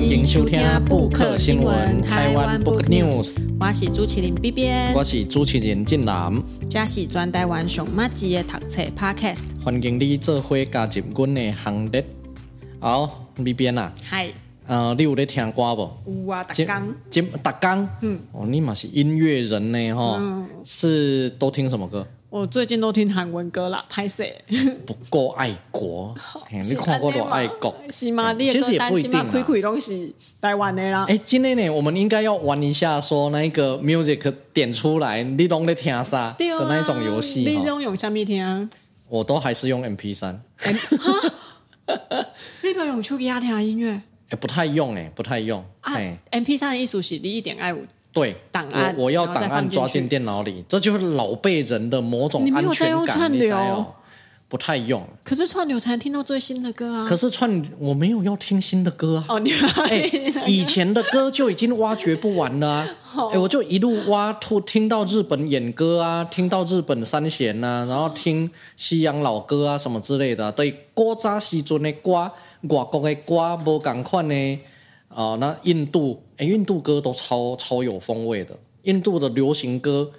欢迎收听布克新闻台湾 Book News。我是主持人 B B，我是主持人进南，这是全台湾上马吉的读册 Podcast。欢迎你做伙加入阮的行列。好，B B 啊，嗨，呃，你有在听歌不？有啊，逐工，今逐工，嗯，哦，你嘛是音乐人呢，哈、嗯，是都听什么歌？我最近都听韩文歌啦，拍摄不够爱国，你看过多爱国？是吗？其实也不一定啊。亏亏东西台湾的啦。哎，今天呢，我们应该要玩一下，说那个 music 点出来，你都在听啥的那一种游戏。你都用什么听？我都还是用 MP 三。你不用手机啊听音乐？哎，不太用哎，不太用。哎，MP 三的意思是你一点爱五。对，档案我我要档案抓进电脑里，这就是老辈人的某种安全感。你没有在用串流？不太用。可是串流才能听到最新的歌啊。可是串我没有要听新的歌啊。哦，你哎，以前的歌就已经挖掘不完了啊。哎，我就一路挖，听听到日本演歌啊，听到日本三弦啊，然后听西洋老歌啊什么之类的。对，古早时阵的歌，外国的歌，无同款呢。哦、呃，那印度，哎，印度歌都超超有风味的，印度的流行歌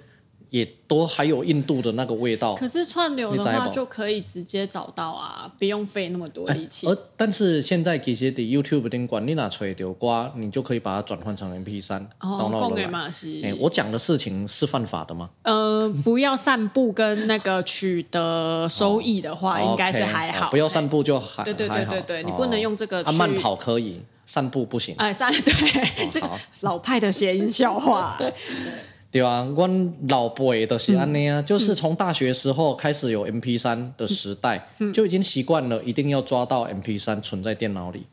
也都还有印度的那个味道。可是串流的话就可以直接找到啊，不用费那么多力气。而但是现在其实的 YouTube 顶管你拿出来丢瓜，你就可以把它转换成 MP 三。哦，供给马西。哎，我讲的事情是犯法的吗？呃，不要散步跟那个取得收益的话，哦、应该是还好。不要散步就还对对对对对，哦、你不能用这个去。啊、慢跑可以。散步不行，哎，散对、哦、这个老派的谐音笑话，对。啊，我老辈都是安尼啊，就是从大学时候开始有 MP 三的时代，嗯、就已经习惯了一定要抓到 MP 三存在电脑里。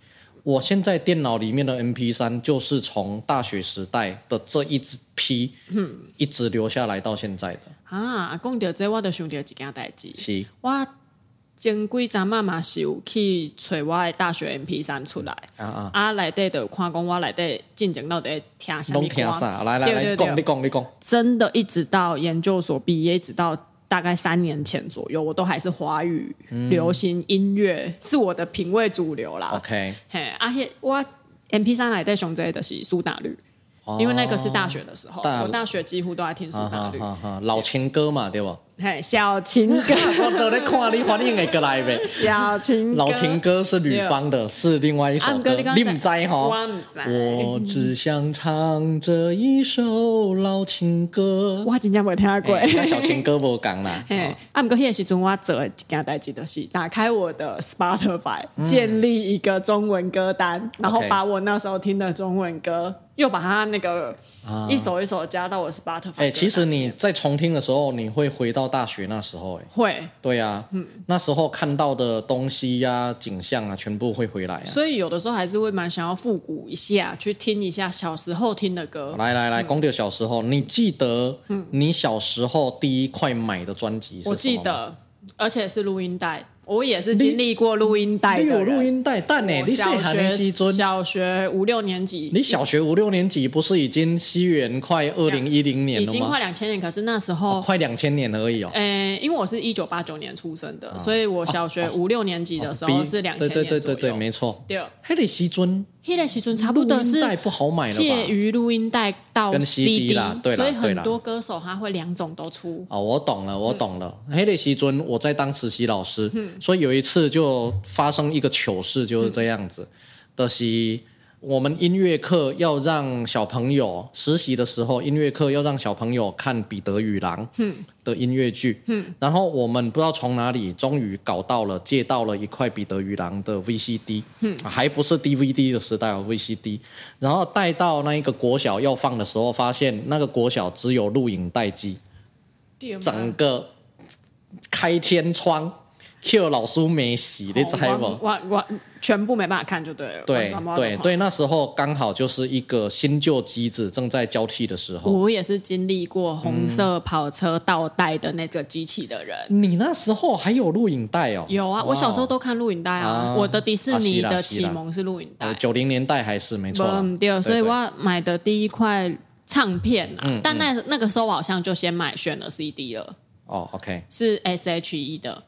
我现在电脑里面的 MP 三就是从大学时代的这一支批，嗯，一直留下来到现在的。啊，讲到这，我就想到一件代志，是，我。前几阵妈妈是有去找我的大学 MP 三出来，啊啊，啊内底就看讲我内底进前到底听什么歌，来来来，讲你讲你讲，真的一直到研究所毕业，一直到大概三年前左右，我都还是华语流行音乐、嗯、是我的品味主流啦。OK，嘿，而且我 MP 三内底上载的是苏打绿。因为那个是大学的时候，我大学几乎都在听苏打绿，老情歌嘛，对不？嘿，小情歌，我都在看你反应会过来呗。小情老情歌是吕方的，是另外一首歌，你不知吼？我只想唱这一首老情歌。我真正没听过。那小情歌不讲啦。嘿，啊，不过那个时阵我做一件代志就是打开我的 Spotify，建立一个中文歌单，然后把我那时候听的中文歌。又把它那个一首一首加到我 Spotify。哎，其实你在重听的时候，你会回到大学那时候，哎，会，对呀、啊，嗯，那时候看到的东西呀、啊、景象啊，全部会回来啊。所以有的时候还是会蛮想要复古一下，去听一下小时候听的歌。来来来，公牛、嗯、小时候，你记得你小时候第一块买的专辑是什么？我记得，而且是录音带。我也是经历过录音带的，有录音带，但呢，你小学小学五六年级，你小学五六年级不是已经西元快二零一零年了吗？已经快两千年，可是那时候、哦、快两千年而已哦。诶，因为我是一九八九年出生的，哦、所以我小学五六年级的时候是两。对对对对对，没错。对，黑的西尊。黑的西尊差不多是介于录音带到 CD 啦，对，所以很多歌手他会两种都出。哦，我懂了，我懂了。黑的西尊我在当实习老师，嗯、所以有一次就发生一个糗事，就是这样子，的、嗯就是。我们音乐课要让小朋友实习的时候，音乐课要让小朋友看《彼得与狼》的音乐剧。嗯，然后我们不知道从哪里，终于搞到了借到了一块《彼得与狼》的 VCD。嗯，还不是 DVD 的时代哦，VCD。然后带到那一个国小要放的时候，发现那个国小只有录影带机，整个开天窗。Q 老师没洗，你知不？我我全部没办法看就对了。对对对，那时候刚好就是一个新旧机子正在交替的时候。我也是经历过红色跑车倒带的那个机器的人。你那时候还有录影带哦？有啊，我小时候都看录影带啊。我的迪士尼的启蒙是录影带。九零年代还是没错。对，所以我买的第一块唱片啊，但那那个时候我好像就先买选了 CD 了。哦，OK，是 SHE 的。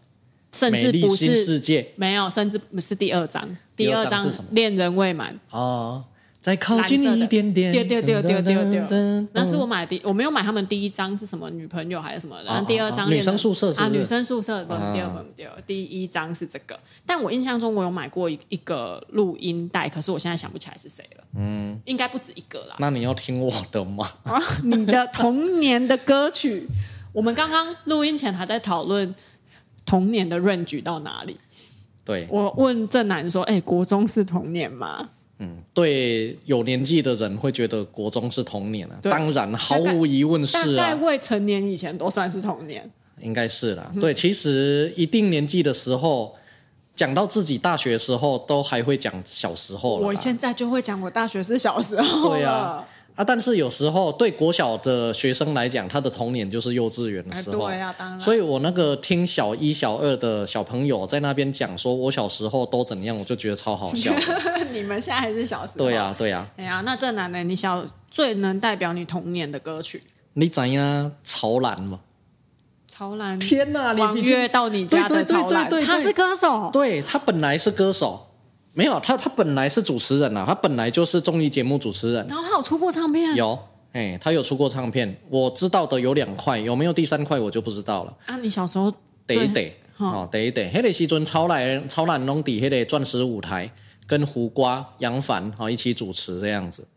甚至不是世界，没有，甚至不是第二章，第二章恋人未满。哦。再靠近你一点点，丢丢丢丢丢丢，那是我买的第，我没有买他们第一张是什么女朋友还是什么，然后第二张女生宿舍啊，女生宿舍，不对不对，第一张是这个，但我印象中我有买过一一个录音带，可是我现在想不起来是谁了，嗯，应该不止一个啦。那你要听我的吗？啊，你的童年的歌曲，我们刚刚录音前还在讨论童年的 range 到哪里？对，我问正南说，哎，国中是童年吗？嗯，对，有年纪的人会觉得国中是童年啊，当然毫无疑问是啊。大概未成年以前都算是童年，应该是啦。对，其实一定年纪的时候，讲到自己大学的时候，都还会讲小时候。我现在就会讲我大学是小时候。对啊。啊，但是有时候对国小的学生来讲，他的童年就是幼稚园的时候。对啊，当然。所以我那个听小一、小二的小朋友在那边讲，说我小时候都怎样，我就觉得超好笑。你们现在还是小时候？对呀，对呀。哎呀，那这男的，你小最能代表你童年的歌曲？你怎样？潮男吗？潮男。天哪！王月到你家的曹兰，他是歌手。对，他本来是歌手。没有他，他本来是主持人啊，他本来就是综艺节目主持人。然后他有出过唱片？有，哎，他有出过唱片。我知道的有两块，有没有第三块我就不知道了。啊，你小时候得一得哦，得一得。黑的时阵超来超难弄底黑的钻石舞台，跟胡瓜、杨凡哈一起主持这样子。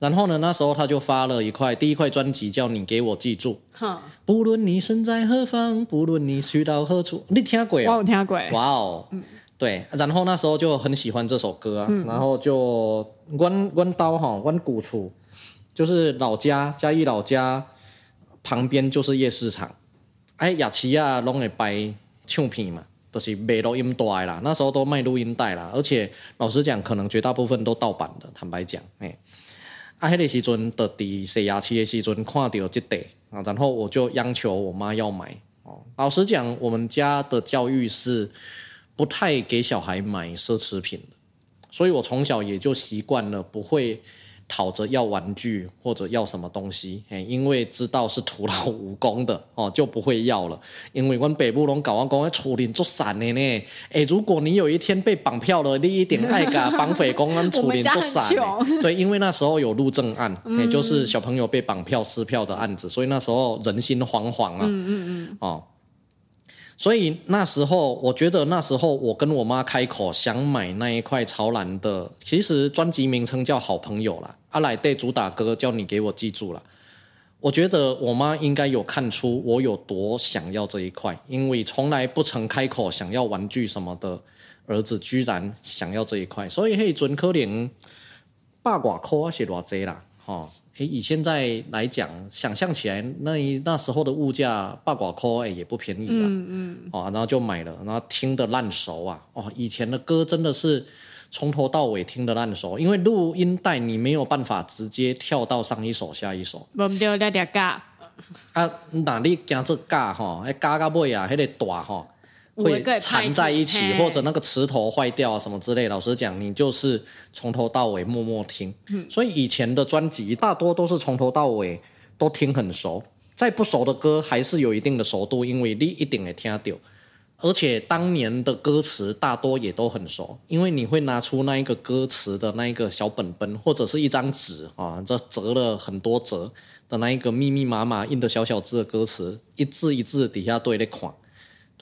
然后呢，那时候他就发了一块第一块专辑，叫你给我记住。哈，不论你身在何方，不论你去到何处，你听过？我有听过。哇哦。嗯对，然后那时候就很喜欢这首歌啊，嗯、然后就弯弯刀哈，弯古厝，就是老家嘉义老家旁边就是夜市场，哎，雅琪亚拢会摆唱片嘛，都、就是卖录音带啦，那时候都卖录音带啦，而且老实讲，可能绝大部分都盗版的，坦白讲，哎，啊，迄个时阵的底洗牙器的时阵看到这袋啊，然后我就央求我妈要买哦，老实讲，我们家的教育是。不太给小孩买奢侈品的，所以我从小也就习惯了不会讨着要玩具或者要什么东西，因为知道是徒劳无功的 哦，就不会要了。因为我北部拢搞完工，处理做散的呢。哎，如果你有一天被绑票了，你一定爱噶绑匪公安处理 做散。对，因为那时候有路政案，也就是小朋友被绑票撕票的案子，所以那时候人心惶惶啊。嗯嗯嗯。哦。所以那时候，我觉得那时候我跟我妈开口想买那一块曹兰的，其实专辑名称叫《好朋友》啦，阿来对主打歌叫你给我记住了。我觉得我妈应该有看出我有多想要这一块，因为从来不曾开口想要玩具什么的，儿子居然想要这一块，所以嘿，准可能百外块是偌济啦，哈。诶，以现在来讲，想象起来，那那时候的物价八寡块，诶，也不便宜了。嗯嗯。哦，然后就买了，然后听得烂熟啊！哦，以前的歌真的是从头到尾听得烂熟，因为录音带你没有办法直接跳到上一首下一首。我们就聊聊嘎。啊，那你讲这嘎哈，哎，嘎嘎尾啊，还得大哈。会缠在一起，或者那个磁头坏掉啊什么之类。老实讲，你就是从头到尾默默听。嗯，所以以前的专辑大多都是从头到尾都听很熟，再不熟的歌还是有一定的熟度，因为你一定会听到。而且当年的歌词大多也都很熟，因为你会拿出那一个歌词的那一个小本本，或者是一张纸啊，这折了很多折的那一个密密麻麻印的小小字的歌词，一字一字底下对的款。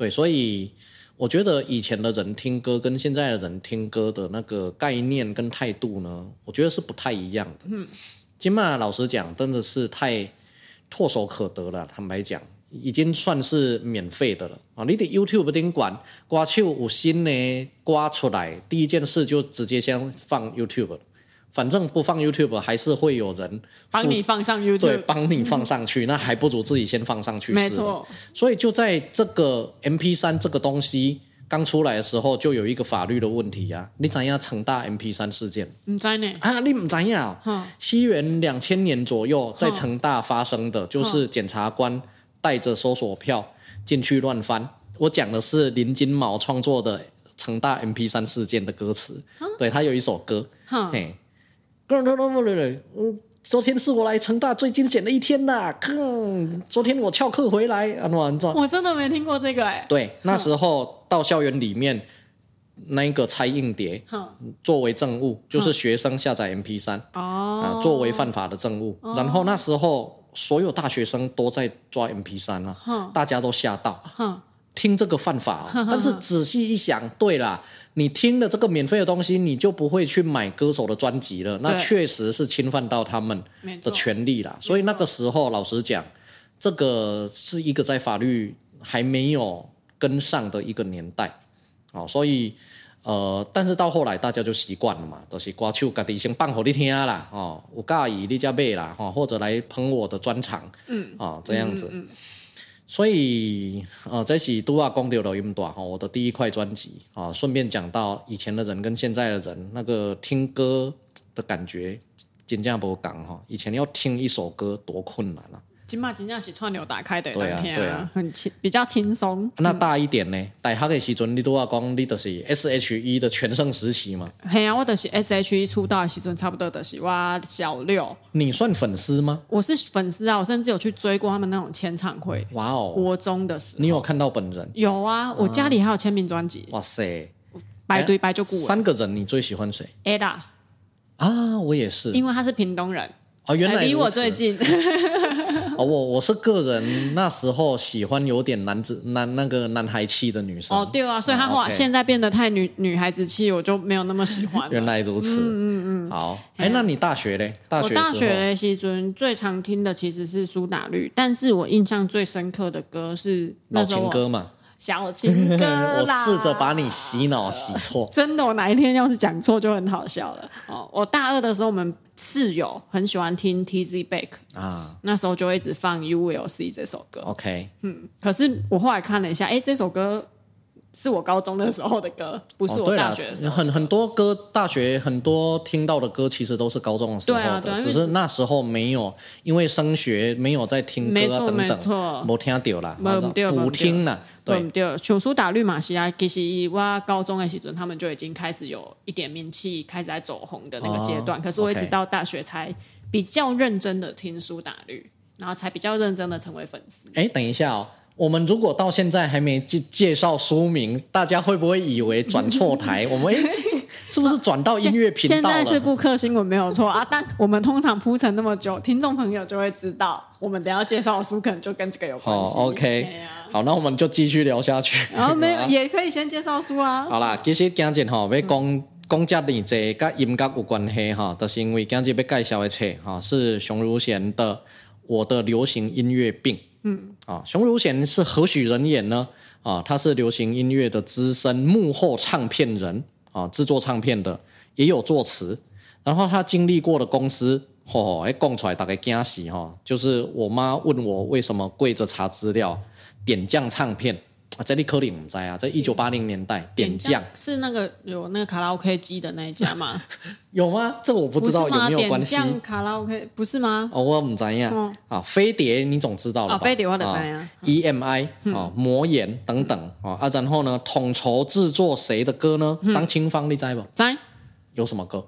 对，所以我觉得以前的人听歌跟现在的人听歌的那个概念跟态度呢，我觉得是不太一样的。嗯，金马老实讲，真的是太唾手可得了。坦白讲，已经算是免费的了啊！你的 YouTube 顶管刮手有新呢刮出来，第一件事就直接先放 YouTube 了。反正不放 YouTube 还是会有人帮你放上 YouTube，对，帮你放上去，那还不如自己先放上去。没错，所以就在这个 MP 三这个东西刚出来的时候，就有一个法律的问题啊。你怎样成大 MP 三事件？唔知呢？啊，你唔知呀？西元两千年左右在成大发生的，就是检察官带着搜索票进去乱翻。我讲的是林金毛创作的成大 M P 三事件的歌词，对，他有一首歌，嘿。嗯，昨天是我来成大最惊险的一天呐！哼，昨天我翘课回来啊，我真的没听过这个哎。对，那时候到校园里面那一个拆硬碟，作为证物，就是学生下载 MP3 啊，作为犯法的证物。然后那时候所有大学生都在抓 MP3 啊，大家都吓到，听这个犯法。但是仔细一想，对啦，你听了这个免费的东西，你就不会去买歌手的专辑了，那确实是侵犯到他们的权利啦。所以那个时候，老实讲，这个是一个在法律还没有跟上的一个年代，哦，所以，呃，但是到后来大家就习惯了嘛，都、就是歌手家己先放给你听啦，哦，我介意你才买啦，哦，或者来捧我的专场，嗯，啊、哦，这样子，嗯嗯嗯、所以，呃，这是都要讲到了这么多哈，我的第一块专辑啊，顺便讲到以前的人跟现在的人那个听歌的感觉，真正不讲哈，以前要听一首歌多困难啊。起码真正是串流打开的，对啊，对啊，很轻，比较轻松。那大一点呢？大学的时阵，你都要讲，你就是 S H E 的全盛时期嘛。嘿啊，我就是 S H E 出道的时阵，差不多就是哇小六。你算粉丝吗？我是粉丝啊，我甚至有去追过他们那种签唱会。哇哦！国中的时候，你有看到本人？有啊，我家里还有签名专辑。哇塞，白堆白就过。三个人，你最喜欢谁？Ada 啊，我也是，因为他是屏东人。哦，原来离我最近。哦，我我是个人那时候喜欢有点男子男那个男孩气的女生。哦，对啊，所以他后来现在变得太女女孩子气，我就没有那么喜欢。原来如此，嗯嗯嗯。好，哎，那你大学嘞？大学我大学的时阵最常听的其实是苏打绿，但是我印象最深刻的歌是老情歌嘛。小情歌 我试着把你洗脑洗错，真的，我哪一天要是讲错就很好笑了。哦，我大二的时候，我们室友很喜欢听 Tizzy Bac 啊，那时候就会一直放 You Will See 这首歌。OK，嗯，可是我后来看了一下，哎，这首歌。是我高中的时候的歌，不是我大学的时候。很很多歌，大学很多听到的歌，其实都是高中的时候的。对啊，对啊，只是那时候没有，因为升学没有在听歌啊等等，没错，没听到啦，补听了。对，苏打绿、马西亚，其实我高中的时候，他们就已经开始有一点名气，开始在走红的那个阶段。可是我一直到大学才比较认真的听苏打绿，然后才比较认真的成为粉丝。哎，等一下哦。我们如果到现在还没介介绍书名，大家会不会以为转错台？我们是不是转到音乐频道了？现在是布克新闻没有错啊，但我们通常铺陈那么久，听众朋友就会知道，我们等下介绍的书可能就跟这个有关系。哦，OK，啊，好，那我们就继续聊下去。然后没有 也可以先介绍书啊。好啦，其实今日哈要讲讲这点这跟音乐有关系哈，就是因为今日要介绍的册哈是熊汝贤的《我的流行音乐病》。嗯，啊，熊汝贤是何许人也呢？啊，他是流行音乐的资深幕后唱片人，啊，制作唱片的，也有作词。然后他经历过的公司，吼、哦，哎，讲出来大概惊喜哈，就是我妈问我为什么跪着查资料，点将唱片。啊，这里可能不在啊，在一九八零年代，点将是那个有那个卡拉 OK 机的那一家吗？有吗？这个我不知道有没有关系。点卡拉 OK 不是吗？哦，我不知呀。啊，飞碟你总知道了吧？飞碟我得知呀。EMI 啊，魔岩等等啊，啊，然后呢，统筹制作谁的歌呢？张清芳，你知不？知。有什么歌？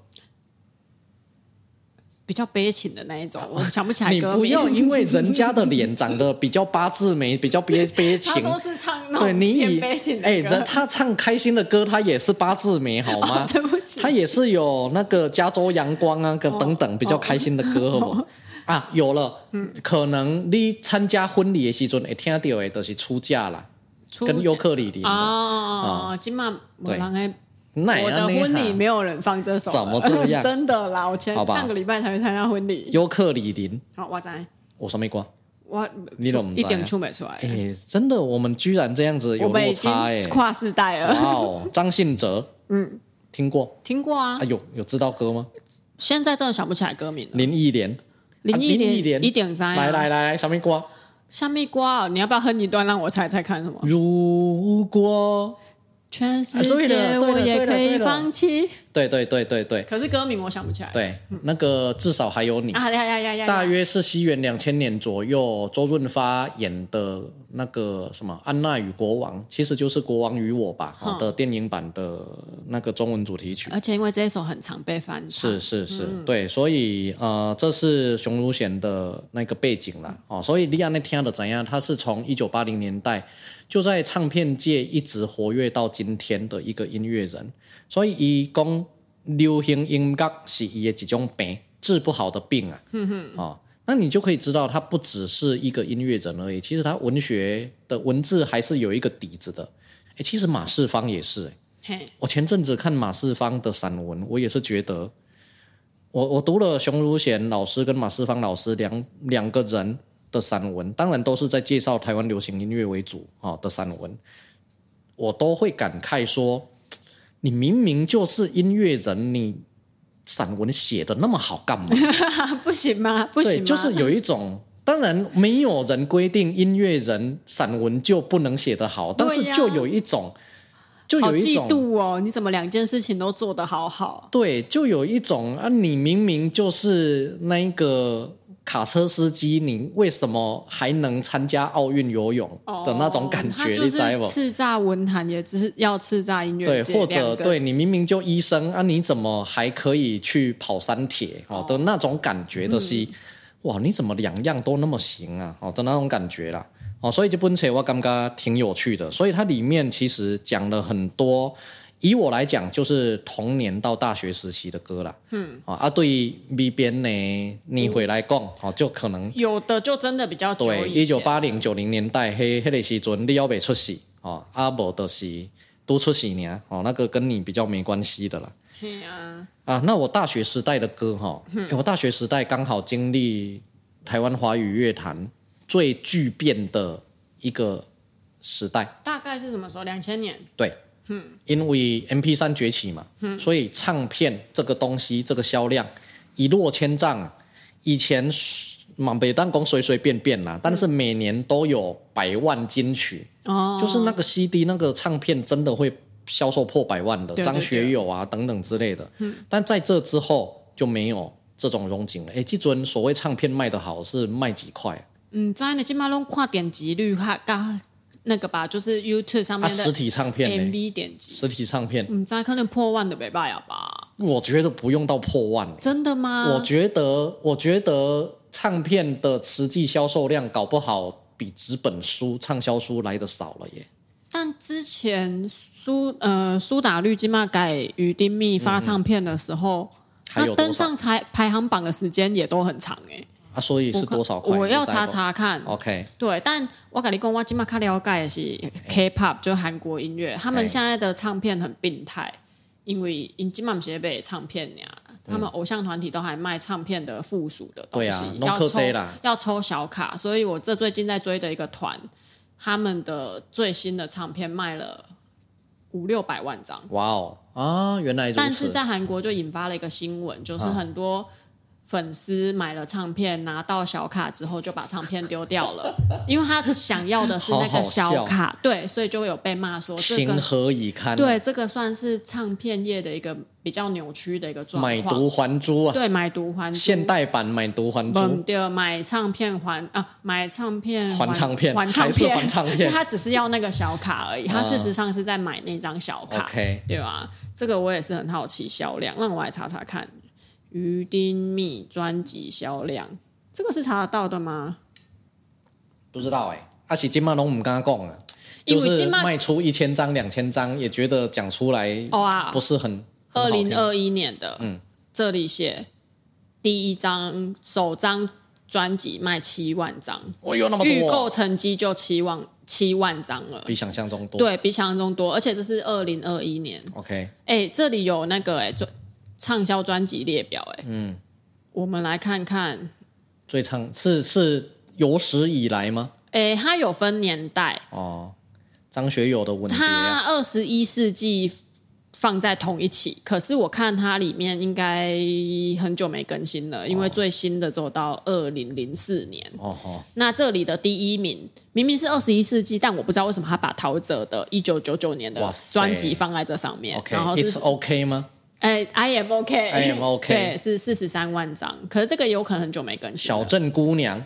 比较悲情的那一种，我想不起来。你不要因为人家的脸长得比较八字眉，比较悲悲情。他都是唱那种偏悲情的歌。哎，人他唱开心的歌，他也是八字眉，好吗？对不起。他也是有那个加州阳光啊，跟等等比较开心的歌，好不？啊，有了，可能你参加婚礼的时阵，会听到的都是出嫁啦，跟尤克里里。哦，今嘛对。我的婚礼没有人放这首，怎么这样？真的啦，我前上个礼拜才去参加婚礼。尤克里林，好，我在。我什么歌？我你怎么一点出没出来？哎，真的，我们居然这样子有落差哎，跨世代了。哦，张信哲，嗯，听过，听过啊。有有知道歌吗？现在真的想不起来歌名。林忆莲，林忆莲，一点在。来来来来，小蜜瓜，小蜜瓜？你要不要哼一段让我猜猜看？什么？如果。全世界我也可以放弃。对对对对对。可是歌名我想不起来。对，那个至少还有你。啊呀呀呀呀！大约是西元两千年左右，周润发演的那个什么《安娜与国王》，其实就是《国王与我》吧的电影版的那个中文主题曲。而且因为这一首很常被翻唱。是是是，嗯、对，所以呃，这是熊汝贤的那个背景啦。哦，所以利亚那听的怎样？他是从一九八零年代。就在唱片界一直活跃到今天的一个音乐人，所以伊讲流行音乐是伊的几种病，治不好的病啊。嗯哼，哦，那你就可以知道，他不只是一个音乐人而已，其实他文学的文字还是有一个底子的。哎，其实马世芳也是。嘿，我前阵子看马世芳的散文，我也是觉得，我我读了熊汝贤老师跟马世芳老师两两个人。的散文，当然都是在介绍台湾流行音乐为主啊的散文，我都会感慨说，你明明就是音乐人，你散文写的那么好干嘛？不行吗？不行就是有一种，当然没有人规定音乐人散文就不能写得好，但是就有一种，就有一种嫉妒哦，你怎么两件事情都做得好好？对，就有一种啊，你明明就是那一个。卡车司机，你为什么还能参加奥运游泳的那种感觉？你知道不？叱咤文坛也只是要叱咤音乐对，或者对你明明就医生啊，你怎么还可以去跑山铁哦的那种感觉的是，嗯、哇，你怎么两样都那么行啊？哦的那种感觉啦。哦，所以这本册我感觉挺有趣的，所以它里面其实讲了很多。以我来讲，就是童年到大学时期的歌啦。嗯，啊，对于 B 边呢，你回来讲，哦、嗯，就可能有的就真的比较久。对，一九八零九零年代，嘿，迄个时阵你要未出世，哦，阿伯的是都出世呢，哦，那个跟你比较没关系的啦。是啊。啊，那我大学时代的歌，哈、嗯，我大学时代刚好经历台湾华语乐坛最巨变的一个时代。大概是什么时候？两千年。对。嗯，因为 M P 三崛起嘛，嗯，所以唱片这个东西，这个销量一落千丈。以前满北弹工随随便便啦，但是每年都有百万金曲哦，就是那个 CD 那个唱片真的会销售破百万的，张学友啊等等之类的。嗯，但在这之后就没有这种荣景了。哎，这尊所谓唱片卖得好是卖几块？嗯，在那金马龙跨点击率哈高。那个吧，就是 YouTube 上面的 MV 实体唱片，MV 点击实体唱片，嗯，再可能破万的没办法吧？我觉得不用到破万，真的吗？我觉得，我觉得唱片的实际销售量搞不好比纸本书畅销书来的少了耶。但之前苏呃苏打绿金马改与丁密发唱片的时候，他、嗯、登上排排行榜的时间也都很长哎。啊，所以是多少块？我要查查看。OK，对，但我跟你讲，我今麦卡了解的是 K-pop，就韩国音乐，他们现在的唱片很病态，因为因今麦不是卖唱片呀，他们偶像团体都还卖唱片的附属的东西，要抽要抽小卡，所以我这最近在追的一个团，他们的最新的唱片卖了五六百万张。哇哦啊，原来。但是在韩国就引发了一个新闻，就是很多。粉丝买了唱片，拿到小卡之后就把唱片丢掉了，因为他想要的是那个小卡，好好对，所以就会有被骂说这个情何以堪？对，这个算是唱片业的一个比较扭曲的一个状况。买椟还珠啊！对，买椟还珠。现代版买椟还珠。对，买唱片还啊，买唱片还，还唱片，还唱片，还唱片。他只是要那个小卡而已，他事实上是在买那张小卡，嗯、对吧？这个我也是很好奇销量，让我来查查看。于丁密专辑销量，这个是查得到的吗？不知道哎、欸，阿喜金马龙我们刚刚讲了，就是卖出一千张、两千张，也觉得讲出来哇，不是很。二零二一年的，嗯，这里写第一张首张专辑卖七万张，哦有，那么多，预购成绩就七万七万张了，比想象中多，对比想象中多，而且这是二零二一年。OK，哎、欸，这里有那个哎、欸畅销专辑列表，哎，嗯，我们来看看，最畅是是有史以来吗？哎，它有分年代哦，张学友的吻别，它二十一世纪放在同一期，可是我看它里面应该很久没更新了，因为最新的走到二零零四年。哦哦，那这里的第一名明明是二十一世纪，但我不知道为什么他把陶喆的一九九九年的专辑放在这上面。OK，然后是 OK 吗？哎，I am OK，I am OK，对，是四十三万张。可是这个有可能很久没更新。小镇姑娘，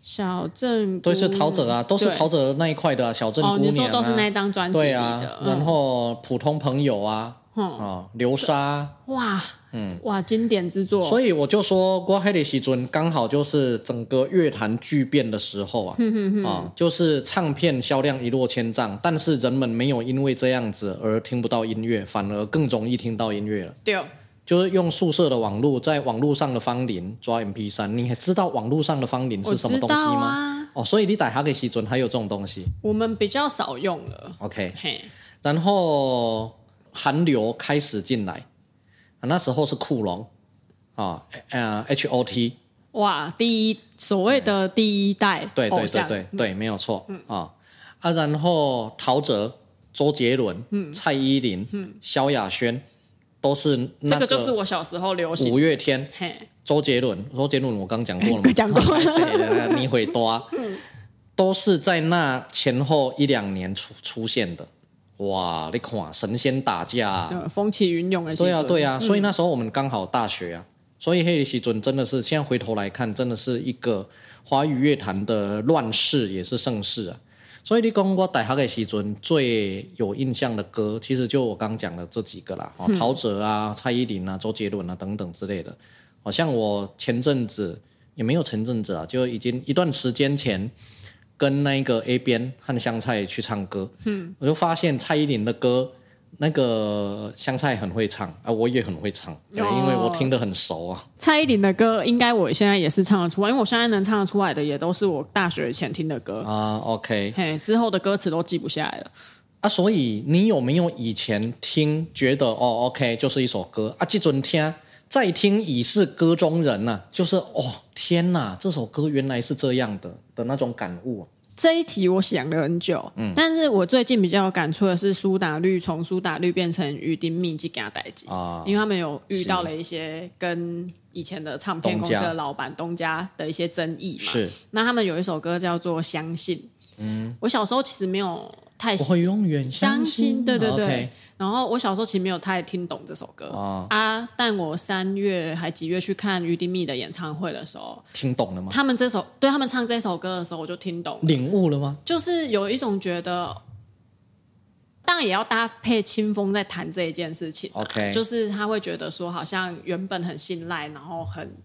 小镇都是陶喆啊，都是陶喆那一块的、啊、小镇姑娘、啊。哦，你说都是那张专辑里的。对啊，然后普通朋友啊。嗯、哦，流沙哇，嗯哇，经典之作。所以我就说，郭黑的时阵刚好就是整个乐坛巨变的时候啊，嗯哼哼啊，就是唱片销量一落千丈，但是人们没有因为这样子而听不到音乐，反而更容易听到音乐了。对、哦，就是用宿舍的网络，在网络上的芳邻抓 MP 三你还知道网络上的芳林是什么东西吗？啊、哦，所以你打哈给时阵还有这种东西，我们比较少用了。OK，嘿，然后。韩流开始进来，那时候是酷龙。啊，呃，H O T，哇，第一所谓的第一代，对对对对对，没有错，嗯。啊啊，然后陶喆、周杰伦、嗯、蔡依林、嗯、萧亚轩，都是那个，这个就是我小时候流行。五月天，周杰伦，周杰伦我刚讲过了吗？讲过了，你会多，都是在那前后一两年出出现的。哇，你看神仙打架，啊，风起云涌的。对啊，对啊，嗯、所以那时候我们刚好大学啊，所以黑的时阵真的是，现在回头来看，真的是一个华语乐坛的乱世，也是盛世啊。所以你讲我大学的时阵最有印象的歌，其实就我刚讲的这几个啦，嗯、陶喆啊、蔡依林啊、周杰伦啊等等之类的。好像我前阵子也没有前阵子啊，就已经一段时间前。跟那个 A 边和香菜去唱歌，嗯，我就发现蔡依林的歌，那个香菜很会唱啊，我也很会唱，对，因为我听得很熟啊。蔡依林的歌，应该我现在也是唱得出来，因为我现在能唱得出来的，也都是我大学前听的歌啊。OK，嘿，之后的歌词都记不下来了啊。所以你有没有以前听觉得哦，OK，就是一首歌啊，这阵听。再听已是歌中人呐、啊，就是哦天哪，这首歌原来是这样的的那种感悟。这一题我想了很久，嗯，但是我最近比较有感触的是苏打绿从苏打绿变成鱼丁糸这件代志啊，因为他们有遇到了一些跟以前的唱片公司的老板东家的一些争议嘛，是。那他们有一首歌叫做《相信》，嗯，我小时候其实没有太我会永远相信，对对对。Okay. 然后我小时候其实没有太听懂这首歌啊，啊，但我三月还几月去看鱼丁密的演唱会的时候，听懂了吗？他们这首对他们唱这首歌的时候，我就听懂了，领悟了吗？就是有一种觉得，当然也要搭配清风在谈这一件事情啊。OK，就是他会觉得说，好像原本很信赖，然后很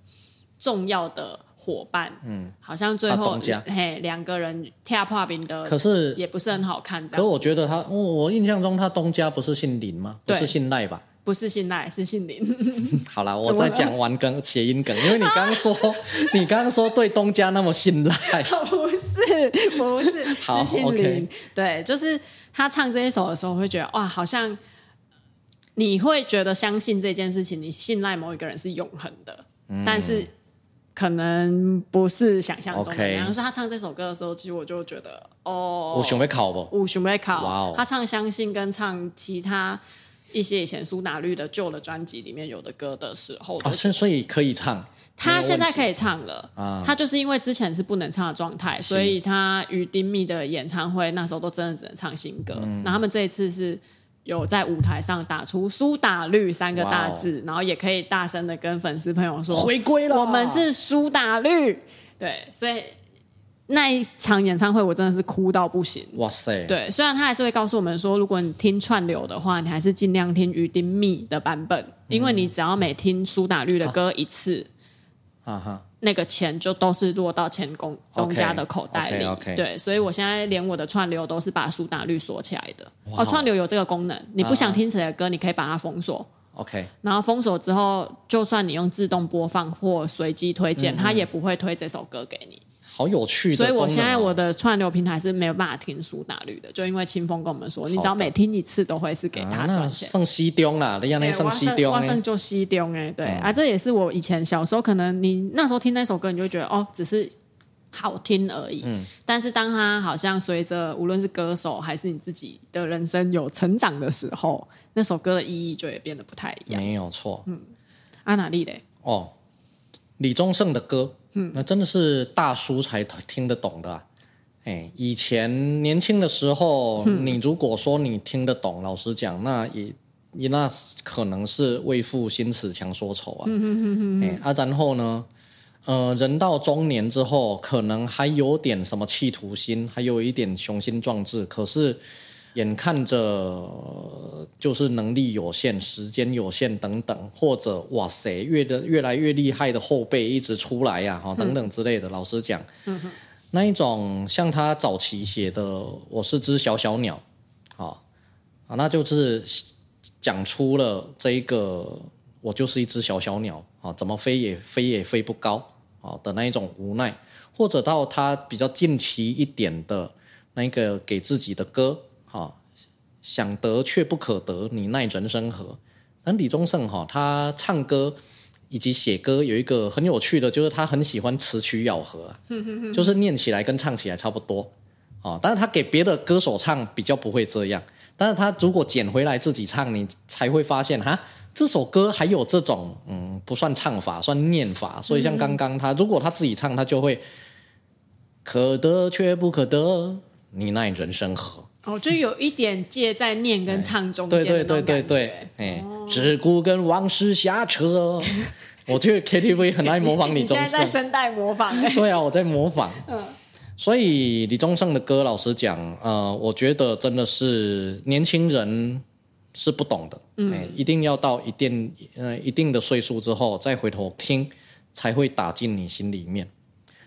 重要的。伙伴，嗯，好像最后嘿两个人跳破冰的，可是也不是很好看。可是我觉得他，我我印象中他东家不是姓林吗？不是姓赖吧？不是姓赖，是姓林。好 了，我再讲完梗谐音梗，因为你刚刚说 你刚刚说对东家那么信赖，不是不是，是姓林。对，就是他唱这一首的时候，我会觉得哇，好像你会觉得相信这件事情，你信赖某一个人是永恒的，但是。可能不是想象中的。然后说他唱这首歌的时候，其实我就觉得，哦，我准备考不？我准备考。哇哦！他唱《相信》跟唱其他一些以前苏打绿的旧的专辑里面有的歌的时候，啊，所以可以唱。他现在可以唱了啊！他就是因为之前是不能唱的状态，所以他与丁密的演唱会那时候都真的只能唱新歌。那他们这一次是。有在舞台上打出“苏打绿”三个大字.然后也可以大声的跟粉丝朋友说：“回归了，我们是苏打绿。”对，所以那一场演唱会我真的是哭到不行。哇塞！对，虽然他还是会告诉我们说，如果你听串流的话，你还是尽量听于丁密的版本，嗯，因为你只要每听苏打绿的歌一次，啊哈。那个钱就都是落到钱公东家的口袋里，okay, okay, okay. 对，所以我现在连我的串流都是把苏打绿锁起来的。Wow. 哦，串流有这个功能，你不想听谁的歌，uh 你可以把它封锁。OK，然后封锁之后，就算你用自动播放或随机推荐，它也不会推这首歌给你。好有趣，所以我现在我的串流平台是没有办法听苏打绿的，就因为清风跟我们说，你只要每听一次都会是给他赚钱。剩西东啦，你要那剩西东，剩就西东哎，对、嗯、啊，这也是我以前小时候可能你那时候听那首歌，你就会觉得哦，只是好听而已。嗯，但是当他好像随着无论是歌手还是你自己的人生有成长的时候，那首歌的意义就也变得不太一样。没有错，嗯，阿哪丽嘞？哦，李宗盛的歌。嗯，那真的是大叔才听得懂的啊。哎，以前年轻的时候，嗯，你如果说你听得懂，老实讲，那也那可能是为赋新词强说愁啊。哎，啊，然后呢，呃，人到中年之后，可能还有点什么企图心，还有一点雄心壮志，可是。眼看着就是能力有限、时间有限等等，或者哇塞，越的越来越厉害的后辈一直出来呀，哈，等等之类的。老实讲，那一种像他早期写的“我是只小小鸟”，啊啊，那就是讲出了这一个我就是一只小小鸟啊，怎么飞也飞也飞不高啊的那一种无奈，或者到他比较近期一点的那个给自己的歌。啊，想得却不可得，你奈人生何？但李宗盛哈，他唱歌以及写歌有一个很有趣的，就是他很喜欢词曲咬合，就是念起来跟唱起来差不多啊。但是他给别的歌手唱比较不会这样，但是他如果捡回来自己唱，你才会发现哈，这首歌还有这种嗯，不算唱法，算念法。所以像刚刚他，如果他自己唱，他就会可得却不可得，你奈人生何？哦，就有一点介在念跟唱中间。对对对对对，哎，只顾跟往事瞎扯。我觉得 KTV 很爱模仿李宗盛。你现在在声带模仿？对啊，我在模仿。嗯。所以李宗盛的歌，老实讲，呃，我觉得真的是年轻人是不懂的。嗯。一定要到一定呃一定的岁数之后再回头听，才会打进你心里面。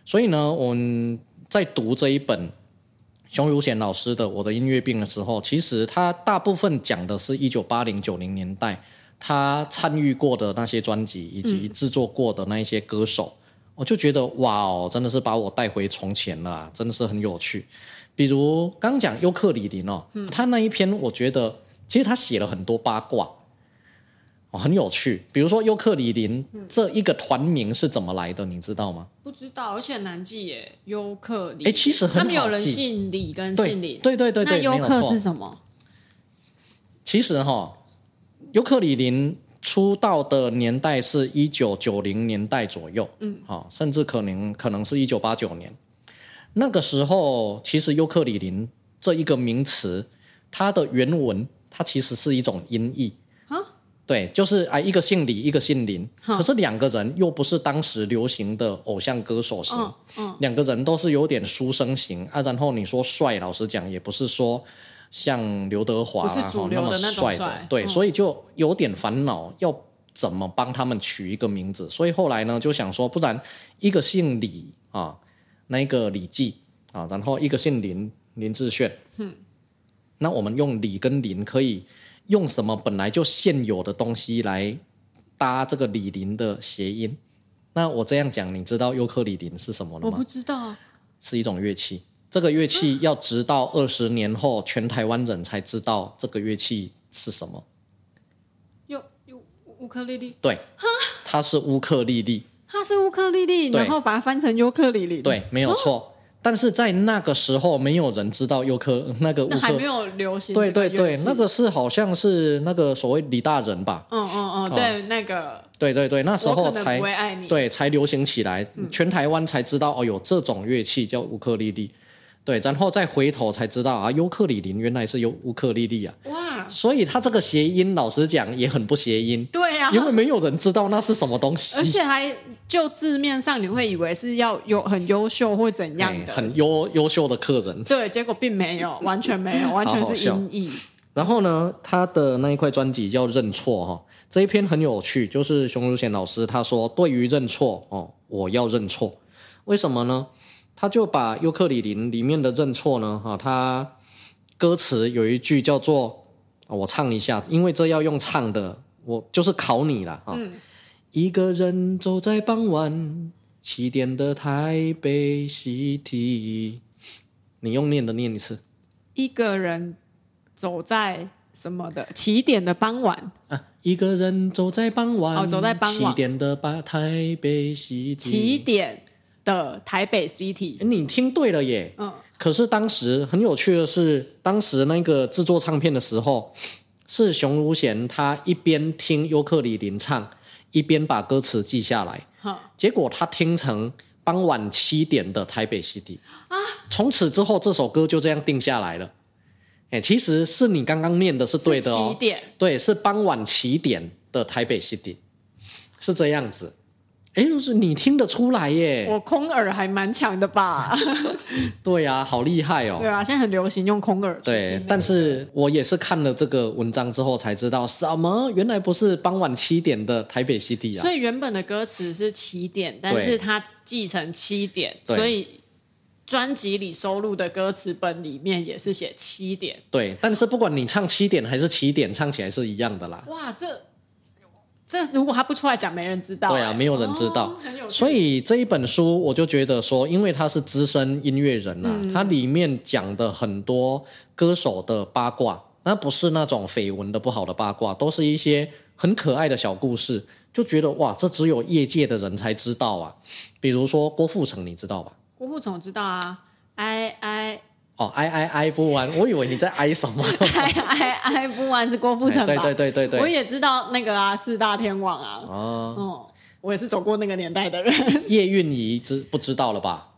所以呢，我们在读这一本。熊汝贤老师的《我的音乐病》的时候，其实他大部分讲的是一九八零九零年代他参与过的那些专辑以及制作过的那一些歌手，嗯、我就觉得哇哦，真的是把我带回从前了，真的是很有趣。比如刚讲尤克里林哦，嗯、他那一篇我觉得其实他写了很多八卦。哦，很有趣。比如说，尤克里林这一个团名是怎么来的？你知道吗？不知道，而且很难记耶。尤克里，哎，其实很。他们有人姓李跟姓林。对对对对，那尤克是什么？其实哈，尤克里林出道的年代是一九九零年代左右，嗯，好，甚至可能可能是一九八九年。那个时候，其实尤克里林这一个名词，它的原文它其实是一种音译。对，就是啊，一个姓李，一个姓林，可是两个人又不是当时流行的偶像歌手型，嗯嗯、两个人都是有点书生型啊。然后你说帅，老实讲也不是说像刘德华啊那么帅的，对，嗯、所以就有点烦恼，要怎么帮他们取一个名字。所以后来呢，就想说，不然一个姓李啊，那个李记啊，然后一个姓林，林志炫，嗯，那我们用李跟林可以。用什么本来就现有的东西来搭这个李林的谐音？那我这样讲，你知道尤克里林是什么了吗？我不知道，是一种乐器。这个乐器要直到二十年后，全台湾人才知道这个乐器是什么。有有乌克丽丽？对，它是乌克丽丽。它是乌克丽丽，然后把它翻成尤克里里。对，没有错。但是在那个时候，没有人知道尤克 那个乌克，那还没有流行。对对对，那个是好像是那个所谓李大人吧？嗯嗯嗯，对那个。对对对，那时候才对才流行起来，全台湾才知道哦，有这种乐器叫乌克丽丽。对，然后再回头才知道啊，尤克里林原来是尤乌克丽丽啊！哇，所以他这个谐音，老实讲也很不谐音。对啊，因为没有人知道那是什么东西，而且还就字面上你会以为是要有很优秀或怎样的，很优优秀的客人。对，结果并没有，完全没有，完全是音译。然后呢，他的那一块专辑叫《认错》哈，这一篇很有趣，就是熊汝贤老师他说，对于认错哦，我要认错，为什么呢？他就把尤克里林里面的认错呢，哈，他歌词有一句叫做，我唱一下，因为这要用唱的，我就是考你了，哈、嗯。一个人走在傍晚七点的台北西堤，你用念的念一次。一个人走在什么的起点的傍晚啊？一个人走在傍晚，哦，走在傍晚起点的吧台北西堤起点。的台北 City，你听对了耶。嗯，可是当时很有趣的是，当时那个制作唱片的时候，是熊汝贤他一边听尤克里林唱，一边把歌词记下来。哈，结果他听成傍晚七点的台北 City 啊，从此之后这首歌就这样定下来了。哎，其实是你刚刚念的是对的哦。起点对，是傍晚七点的台北 City，是这样子。哎，就是你听得出来耶？我空耳还蛮强的吧？对呀、啊，好厉害哦。对啊，现在很流行用空耳。对，但是我也是看了这个文章之后才知道，什么原来不是傍晚七点的台北 City 啊。所以原本的歌词是七点，但是它记成七点，所以。专辑里收录的歌词本里面也是写七点，对，但是不管你唱七点还是七点，唱起来是一样的啦。哇，这这如果他不出来讲，没人知道。对啊，没有人知道。哦，所以这一本书，我就觉得说，因为他是资深音乐人啊，他、嗯、里面讲的很多歌手的八卦，那不是那种绯闻的不好的八卦，都是一些很可爱的小故事，就觉得哇，这只有业界的人才知道啊。比如说郭富城，你知道吧？郭富城我知道啊，爱爱哦，爱爱爱不完，我以为你在爱什么？爱爱爱不完是郭富城吧？对对对对对，我也知道那个啊，四大天王啊。哦，哦，我也是走过那个年代的人。叶蕴仪知不知道了吧？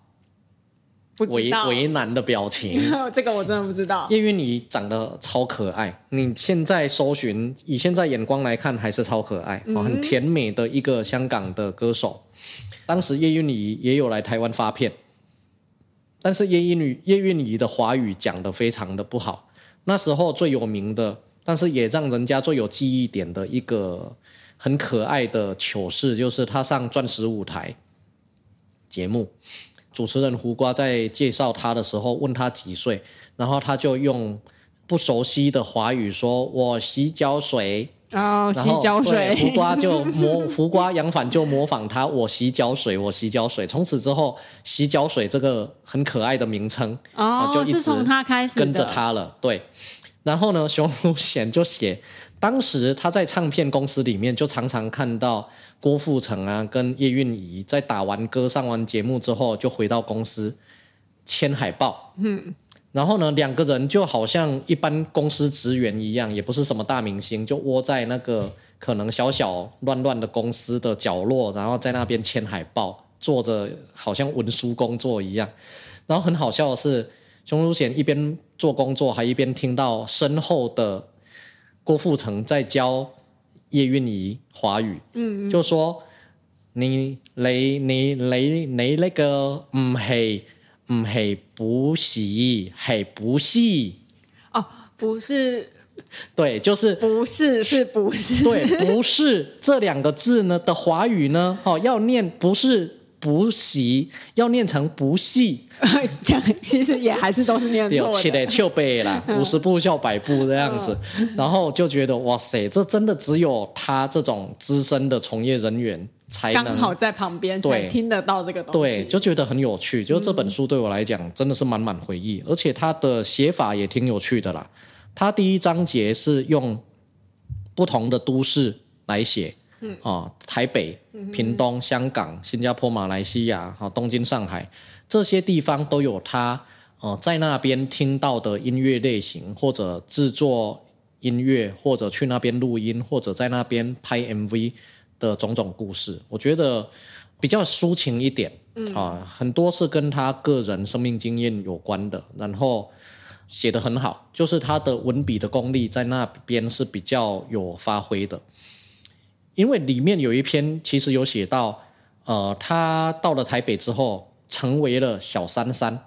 不知道。为为难的表情，这个我真的不知道。叶蕴仪长得超可爱，你现在搜寻，以现在眼光来看，还是超可爱，嗯、很甜美的一个香港的歌手。当时叶蕴仪也有来台湾发片。但是叶蕴仪叶蕴仪的华语讲的非常的不好。那时候最有名的，但是也让人家最有记忆点的一个很可爱的糗事，就是他上钻石舞台节目，主持人胡瓜在介绍他的时候问他几岁，然后他就用不熟悉的华语说：“我洗脚水。”哦，洗脚水，胡瓜就模胡瓜杨凡就模仿他，我洗脚水，我洗脚水。从此之后，洗脚水这个很可爱的名称哦，就一从他开始跟着他了。对，然后呢，熊汝贤就写，当时他在唱片公司里面就常常看到郭富城啊跟叶蕴仪在打完歌上完节目之后就回到公司签海报。嗯。然后呢，两个人就好像一般公司职员一样，也不是什么大明星，就窝在那个可能小小乱乱的公司的角落，然后在那边签海报，做着好像文书工作一样。然后很好笑的是，熊汝贤一边做工作，还一边听到身后的郭富城在教叶蕴仪华语，嗯，嗯，就说你你你你你那个唔系。唔系不喜，系不是哦，不是，对，就是不是，是不是？对，不是这两个字呢的华语呢？哦，要念不是不习，要念成不系。其实也还是都是念错的。有七的丘背啦，五十步笑百步这样子，然后就觉得哇塞，这真的只有他这种资深的从业人员。才刚好在旁边，对，听得到这个东西，对，就觉得很有趣。就这本书对我来讲，真的是满满回忆，嗯、而且它的写法也挺有趣的啦。它第一章节是用不同的都市来写，嗯。啊，台北、屏东、香港、新加坡、马来西亚、啊，东京、上海这些地方都有他呃在那边听到的音乐类型，或者制作音乐，或者去那边录音，或者在那边拍 MV。的种种故事，我觉得比较抒情一点，嗯。啊，很多是跟他个人生命经验有关的，然后写得很好，就是他的文笔的功力在那边是比较有发挥的，因为里面有一篇其实有写到，呃，他到了台北之后成为了小三三，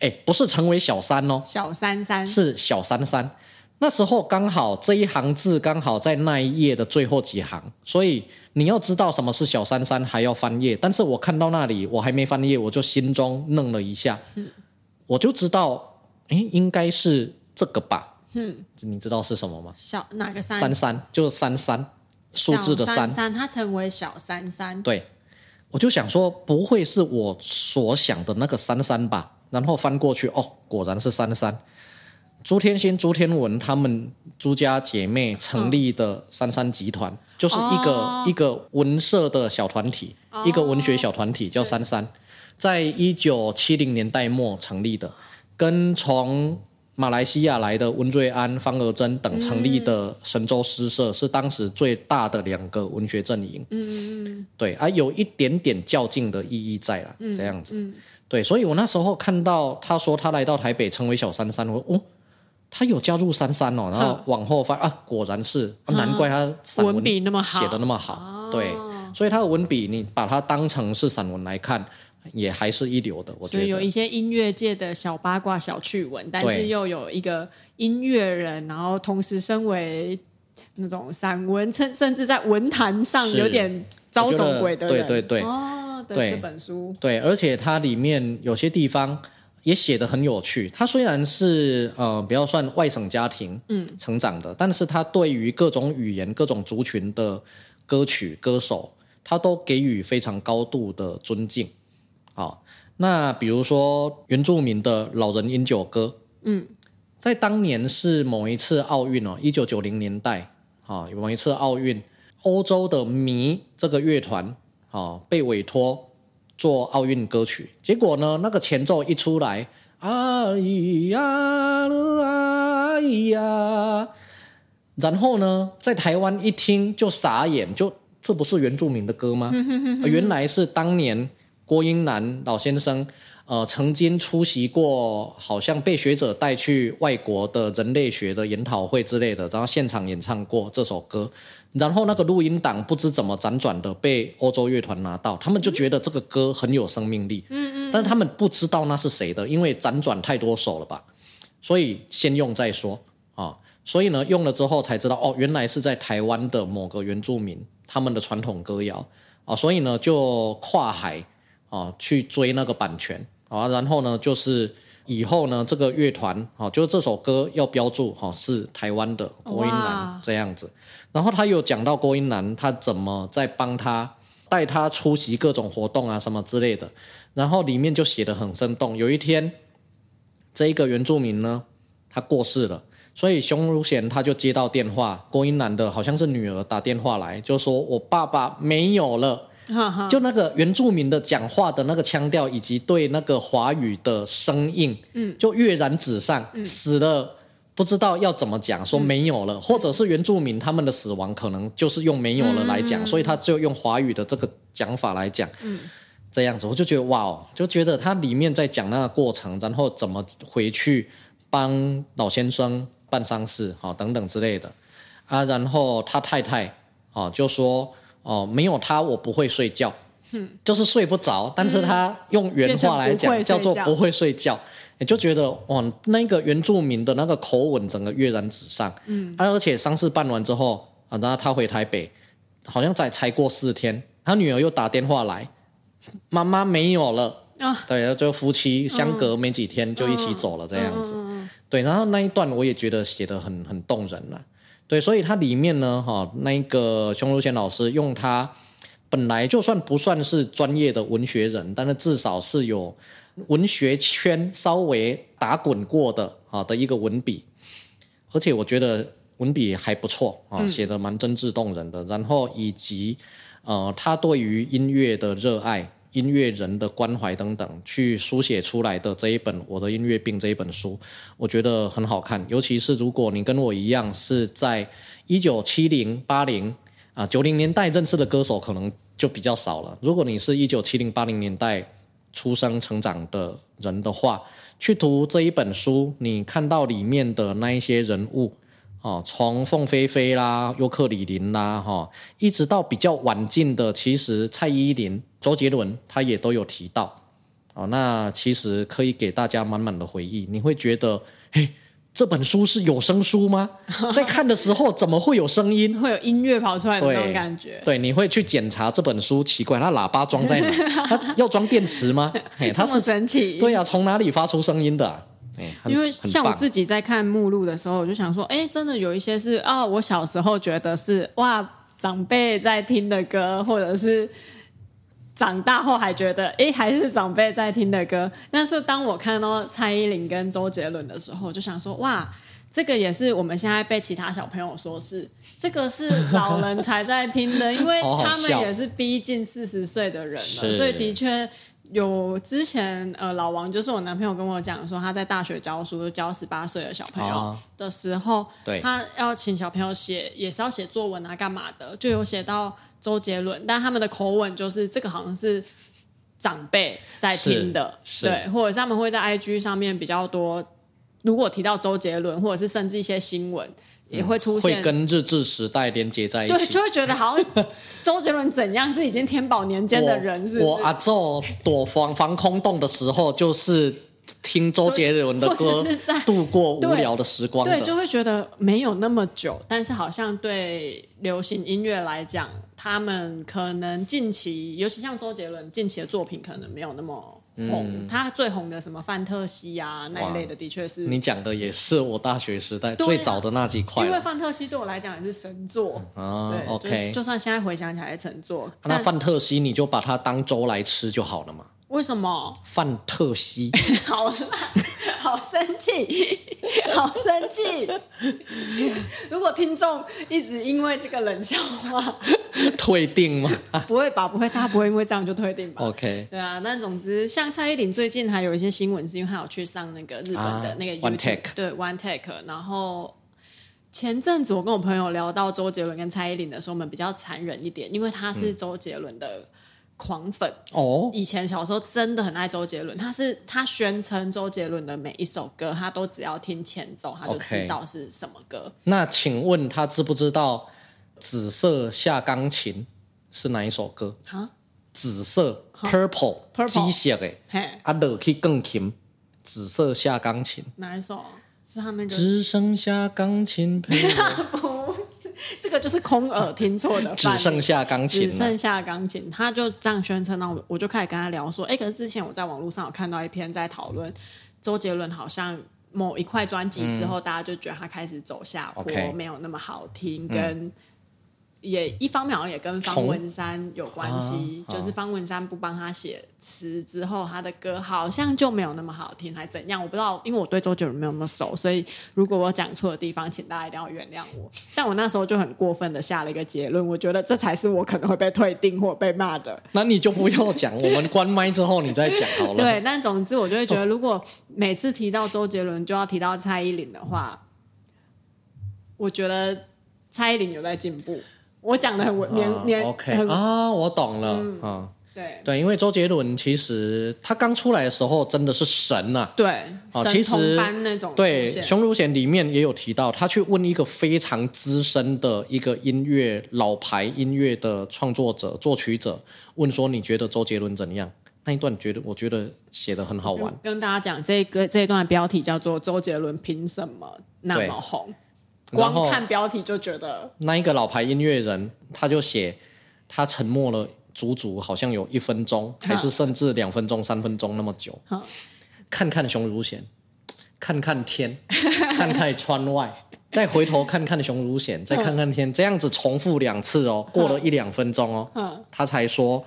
哎，不是成为小三哦，小三三是小三三。那时候刚好这一行字刚好在那一页的最后几行，所以你要知道什么是小三三，还要翻页。但是我看到那里，我还没翻页，我就心中愣了一下，嗯，我就知道，哎，应该是这个吧，嗯，你知道是什么吗？小哪个三？三三就是三三，数字的三。三三，它成为小三三。对，我就想说，不会是我所想的那个三三吧？然后翻过去，哦，果然是三三。朱天心、朱天文他们朱家姐妹成立的三三集团，嗯、就是一个、哦、一个文社的小团体，哦、一个文学小团体叫三三，在一九七零年代末成立的，跟从马来西亚来的温瑞安、方尔珍等成立的神州诗社、嗯、是当时最大的两个文学阵营。嗯对，而、啊、有一点点较劲的意义在了，嗯、这样子。嗯、对，所以我那时候看到他说他来到台北成为小三三，我哦。他有加入三三哦，然后往后翻啊，果然是，难怪他散文笔那么好，写的那么好，对，所以他的文笔你把它当成是散文来看，也还是一流的。我觉得有一些音乐界的小八卦、小趣闻，但是又有一个音乐人，然后同时身为那种散文，甚甚至在文坛上有点招走鬼的人，对对对，哦，对这本书，对，而且它里面有些地方。也写得很有趣。他虽然是呃，比较算外省家庭嗯成长的，嗯、但是他对于各种语言、各种族群的歌曲、歌手，他都给予非常高度的尊敬。好，那比如说原住民的老人饮酒歌，嗯，在当年是某一次奥运哦，一九九零年代啊，有某一次奥运，欧洲的迷这个乐团啊被委托。做奥运歌曲，结果呢，那个前奏一出来，啊咿呀噜啊咿呀，然后呢，在台湾一听就傻眼，就这不是原住民的歌吗？原来是当年郭英男老先生，呃，曾经出席过，好像被学者带去外国的人类学的研讨会之类的，然后现场演唱过这首歌。然后那个录音档不知怎么辗转的被欧洲乐团拿到，他们就觉得这个歌很有生命力。嗯嗯。但是他们不知道那是谁的，因为辗转太多首了吧，所以先用再说啊。所以呢，用了之后才知道，哦，原来是在台湾的某个原住民他们的传统歌谣啊。所以呢，就跨海啊去追那个版权啊。然后呢，就是以后呢，这个乐团啊，就是这首歌要标注哈是台湾的郭英男这样子。然后他有讲到郭英男，他怎么在帮他带他出席各种活动啊，什么之类的。然后里面就写的很生动。有一天，这一个原住民呢，他过世了，所以熊如贤他就接到电话，郭英男的好像是女儿打电话来，就说我爸爸没有了。就那个原住民的讲话的那个腔调，以及对那个华语的声音，嗯，就跃然纸上，嗯、死了。不知道要怎么讲，说没有了，嗯、或者是原住民他们的死亡可能就是用没有了来讲，嗯、所以他就用华语的这个讲法来讲，嗯、这样子我就觉得哇哦，就觉得他里面在讲那个过程，然后怎么回去帮老先生办丧事，好等等之类的。啊，然后他太太啊就说哦，没有他我不会睡觉，嗯、就是睡不着，但是他用原话来讲叫做不会睡觉。也就觉得哇，那个原住民的那个口吻，整个跃然纸上。嗯，而且丧事办完之后啊，然后他回台北，好像才才过四天，他女儿又打电话来，妈妈没有了啊。对，就夫妻相隔没几天就一起走了这样子。嗯、对，然后那一段我也觉得写得很很动人了。对，所以它里面呢，哈，那个熊如贤老师用他本来就算不算是专业的文学人，但是至少是有。文学圈稍微打滚过的啊的一个文笔，而且我觉得文笔还不错啊，写的蛮真挚动人的。嗯、然后以及呃，他对于音乐的热爱、音乐人的关怀等等，去书写出来的这一本《我的音乐病》这一本书，我觉得很好看。尤其是如果你跟我一样是在一九七零、八零啊九零年代认识的歌手，可能就比较少了。如果你是一九七零、八零年代，出生成长的人的话，去读这一本书，你看到里面的那一些人物，哦，从凤飞飞啦、尤克里林啦，哈，一直到比较晚近的，其实蔡依林、周杰伦，他也都有提到，哦，那其实可以给大家满满的回忆，你会觉得，嘿。这本书是有声书吗？在看的时候怎么会有声音？会有音乐跑出来的那种感觉。对，你会去检查这本书，奇怪，它喇叭装在哪？它要装电池吗？它是这么神奇。对呀、啊，从哪里发出声音的、啊？因为像我自己在看目录的时候，我就想说，哎，真的有一些是啊、哦，我小时候觉得是哇，长辈在听的歌，或者是。长大后还觉得，哎，还是长辈在听的歌。但是当我看到蔡依林跟周杰伦的时候，我就想说，哇，这个也是我们现在被其他小朋友说是这个是老人才在听的，因为 他们也是逼近四十岁的人了，所以的确。有之前呃，老王就是我男朋友跟我讲说，他在大学教书，教十八岁的小朋友的时候，哦、他要请小朋友写，也是要写作文啊，干嘛的，就有写到周杰伦，但他们的口吻就是这个好像是长辈在听的，对，或者是他们会在 IG 上面比较多如果提到周杰伦，或者是甚至一些新闻。也会出现，会跟日治时代连接在一起，对，就会觉得好像周杰伦怎样是已经天宝年间的人是是，我，我阿祖躲防防空洞的时候，就是听周杰伦的歌，度过无聊的时光的对，对，就会觉得没有那么久，但是好像对流行音乐来讲，他们可能近期，尤其像周杰伦近期的作品，可能没有那么。红，嗯、他最红的什么范特西啊那一类的，的确是你讲的也是我大学时代最早的那几块。因为范特西对我来讲也是神作啊。对 OK，就，就算现在回想起来是神作。啊、那范特西你就把它当粥来吃就好了嘛。为什么？范特西，好烂，好生气，好生气！如果听众一直因为这个冷笑话 退订吗？不会吧，不会，他不会因为这样就退订吧？OK，对啊。那总之，像蔡依林最近还有一些新闻，是因为她有去上那个日本的那个 One Take，对 One Take。然后前阵子我跟我朋友聊到周杰伦跟蔡依林的时候，我们比较残忍一点，因为他是周杰伦的。嗯狂粉。哦，以前小时候真的很爱周杰伦，他是他宣称周杰伦的每一首歌，他都只要听前奏，他就知道是什么歌。Okay. 那请问他知不知道《紫色下钢琴》是哪一首歌？啊，紫色 purple，机械的，嘿，啊，落去钢琴，紫色下钢琴。哪一首？是他那个？只剩下钢琴陪 这个就是空耳听错的，只剩下钢琴，只剩下钢琴，他就这样宣称。那我我就开始跟他聊说，哎，可是之前我在网络上有看到一篇在讨论周杰伦好像某一块专辑之后，嗯、大家就觉得他开始走下坡，okay, 没有那么好听，跟。也一方面好像也跟方文山有关系，啊、就是方文山不帮他写词之后，他的歌好像就没有那么好听，还怎样？我不知道，因为我对周杰伦没有那么熟，所以如果我讲错的地方，请大家一定要原谅我。但我那时候就很过分的下了一个结论，我觉得这才是我可能会被退订或被骂的。那你就不要讲，我们关麦之后你再讲好了。对，但总之我就会觉得，如果每次提到周杰伦就要提到蔡依林的话，我觉得蔡依林有在进步。我讲的很文年年，OK 啊，我懂了，嗯，对。对，因为周杰伦其实他刚出来的时候真的是神呐，对，啊，其实那种对《熊汝贤》里面也有提到，他去问一个非常资深的一个音乐老牌音乐的创作者、作曲者，问说你觉得周杰伦怎样？那一段觉得我觉得写得很好玩，跟大家讲这个这一段的标题叫做《周杰伦凭什么那么红》。光看标题就觉得，那一个老牌音乐人，他就写他沉默了足足好像有一分钟，还是甚至两分钟、三分钟那么久。看看熊汝贤，看看天，看看窗外，再回头看看熊汝贤，再看看天，这样子重复两次哦，过了一两分钟哦，他才说：“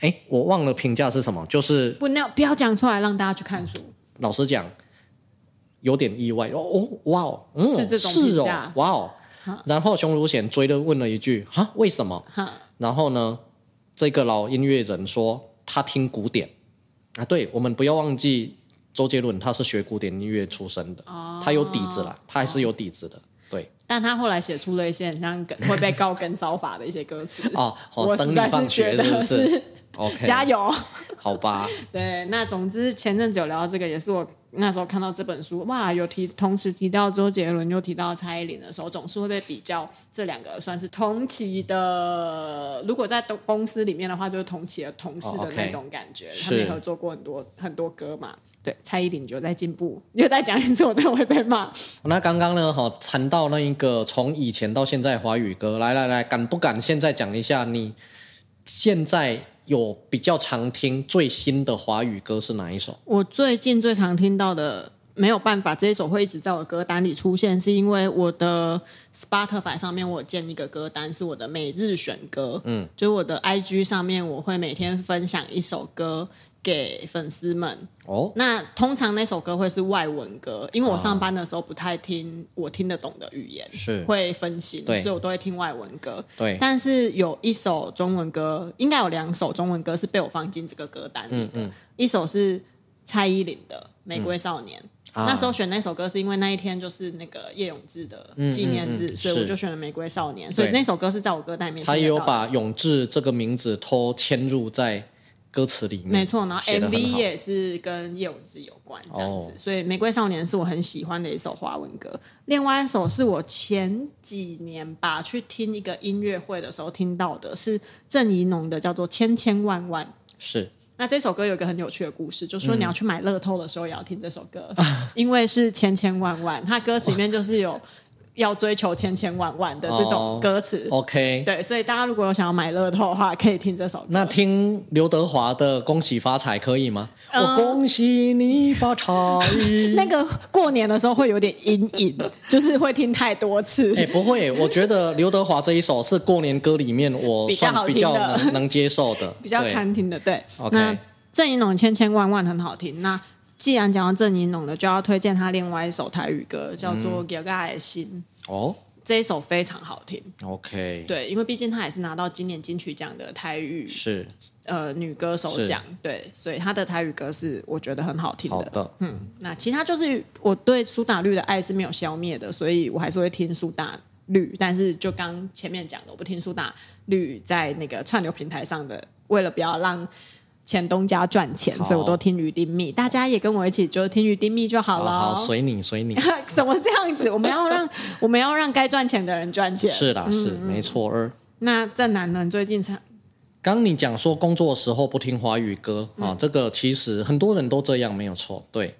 哎，我忘了评价是什么，就是不要不要讲出来，让大家去看书。”老实讲。有点意外。哦哦哇哦，嗯，是这种评价。哦哇哦，然后熊汝贤追着问了一句哈为什么？然后呢，这个老音乐人说他听古典。啊，对，我们不要忘记周杰伦他是学古典音乐出身的，哦、他有底子啦，他还是有底子的，对。但他后来写出了一些很像跟会被告跟骚法的一些歌词。哦，我实在是觉得是。OK，加油，好吧。对，那总之前阵子有聊到这个，也是我那时候看到这本书，哇，有提同时提到周杰伦，又提到蔡依林的时候，总是会被比较这两个算是同期的。如果在公司里面的话，就是同期的同事的那种感觉。Oh, okay. 他们也合作过很多很多歌嘛。对，蔡依林就在进步。你又再讲一次，我真的会被骂。那刚刚呢？哈，谈到那一个从以前到现在华语歌，来来来，敢不敢现在讲一下你现在？有比较常听最新的华语歌是哪一首？我最近最常听到的，没有办法，这一首会一直在我的歌单里出现，是因为我的 Spotify 上面我有建一个歌单，是我的每日选歌。嗯，就是我的 IG 上面我会每天分享一首歌。给粉丝们。哦，那通常那首歌会是外文歌，因为我上班的时候不太听我听得懂的语言，是。会分心，所以我都会听外文歌。对，但是有一首中文歌，应该有两首中文歌是被我放进这个歌单里的。嗯嗯，一首是蔡依林的《玫瑰少年》，那时候选那首歌是因为那一天就是那个叶永志的纪念日，所以我就选了《玫瑰少年》，所以那首歌是在我歌单里面。他也有把永志这个名字偷嵌入在。歌词里面，没错，然后 MV 也是跟叶文字有关这样子，哦、所以《玫瑰少年》是我很喜欢的一首华文歌。另外一首是我前几年吧去听一个音乐会的时候听到的，是郑宜农的，叫做《千千万万》。是，那这首歌有一个很有趣的故事，就是说你要去买乐透的时候也要听这首歌，嗯、因为是千千万万，它歌词里面就是有。要追求千千万万的这种歌词、oh,，OK，对，所以大家如果有想要买乐透的话，可以听这首歌。那听刘德华的《恭喜发财》可以吗？我、嗯、恭喜你发财。那个过年的时候会有点阴影，就是会听太多次。哎、欸，不会，我觉得刘德华这一首是过年歌里面我算比较能能接受的，比较堪听的。对，OK。那郑宜农千千万万很好听。那既然讲到郑宜农了，就要推荐他另外一首台语歌，叫做《给爱的心》。哦，这一首非常好听。OK，对，因为毕竟他也是拿到今年金曲奖的台语是呃女歌手奖，对，所以他的台语歌是我觉得很好听的。好的，嗯，那其他就是我对苏打绿的爱是没有消灭的，所以我还是会听苏打绿。但是就刚前面讲的，我不听苏打绿在那个串流平台上的，为了不要让。前东家赚钱，所以我都听于丁蜜。大家也跟我一起，就听于丁蜜就好了。好，随你，随你。怎么这样子？我们要让 我们要让该赚钱的人赚钱。是啦，是、嗯、没错。二那正南呢？最近才刚你讲说工作的时候不听华语歌啊、这个其实很多人都这样，没有错。对。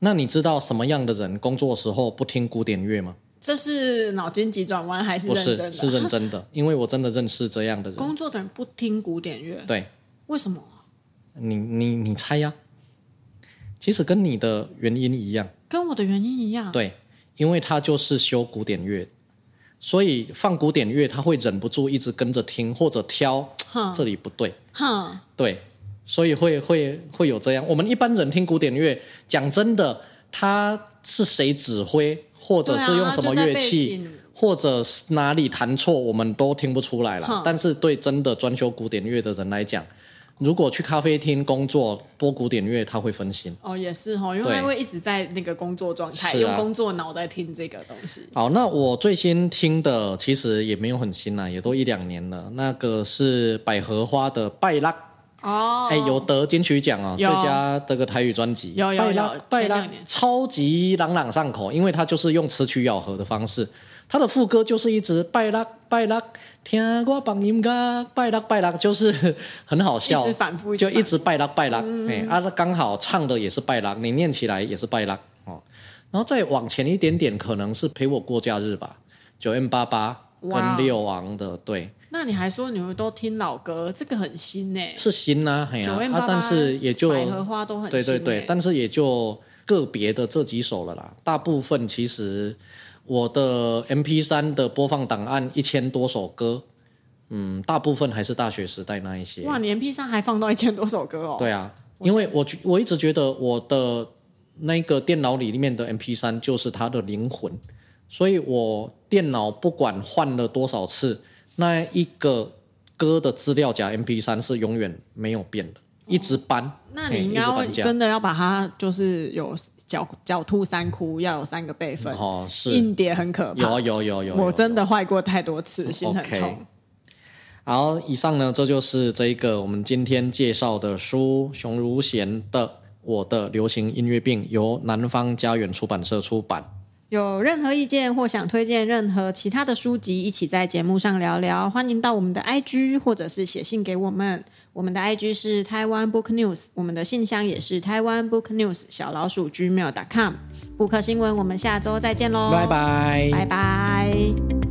那你知道什么样的人工作的时候不听古典乐吗？这是脑筋急转弯还是认真的？不是，是认真的，因为我真的认识这样的人。工作的人不听古典乐，对，为什么？你你你猜呀？其实跟你的原因一样，跟我的原因一样。对，因为他就是修古典乐，所以放古典乐他会忍不住一直跟着听或者挑，这里不对，哼，对，所以会会会有这样。我们一般人听古典乐，讲真的，他是谁指挥，或者是用什么乐器，或者是哪里弹错，我们都听不出来了。但是对真的专修古典乐的人来讲，如果去咖啡厅工作播古典乐，他会分心。哦，也是哈，因为他会一直在那个工作状态，啊、用工作脑在听这个东西。好，那我最新听的其实也没有很新啦，也都一两年了。那个是百合花的《拜拉》哦，哎，有得金曲奖啊，最佳这个台语专辑。有有有，拜拉超级朗朗上口，因为它就是用词曲咬合的方式。他的副歌就是一直拜拉拜乐，听我放音乐，拜拉拜拉，就是很好笑，一直反复，就一直拜拉拜拉。哎、嗯，啊，刚好唱的也是拜拉，你念起来也是拜拉哦。然后再往前一点点，可能是陪我过假日吧，九 M 八八跟六王的对。那你还说你们都听老歌，这个很新呢？是新啊，哎呀，九八，但是也就百合花都很新，对对对，但是也就个别的这几首了啦，大部分其实。我的 MP 三的播放档案一千多首歌，嗯，大部分还是大学时代那一些。哇，你 MP 三还放到一千多首歌哦？对啊，因为我我一直觉得我的那个电脑里面的 MP 三就是它的灵魂，所以我电脑不管换了多少次，那一个歌的资料夹 MP 三是永远没有变的，一直搬。哦，那你应该真的要把它就是有。狡狡兔三窟要有三个备份哦，是硬碟很可怕，有有有有，我真的坏过太多次，心很痛。Okay. 好，以上呢，这就是这一个我们今天介绍的书，熊如贤的《我的流行音乐病》，由南方家园出版社出版。有任何意见或想推荐任何其他的书籍，一起在节目上聊聊，欢迎到我们的 IG 或者是写信给我们。我们的 IG 是台湾 Book News，我们的信箱也是台湾 Book News 小老鼠 gmail.com。布克新闻，我们下周再见喽，拜拜，拜拜。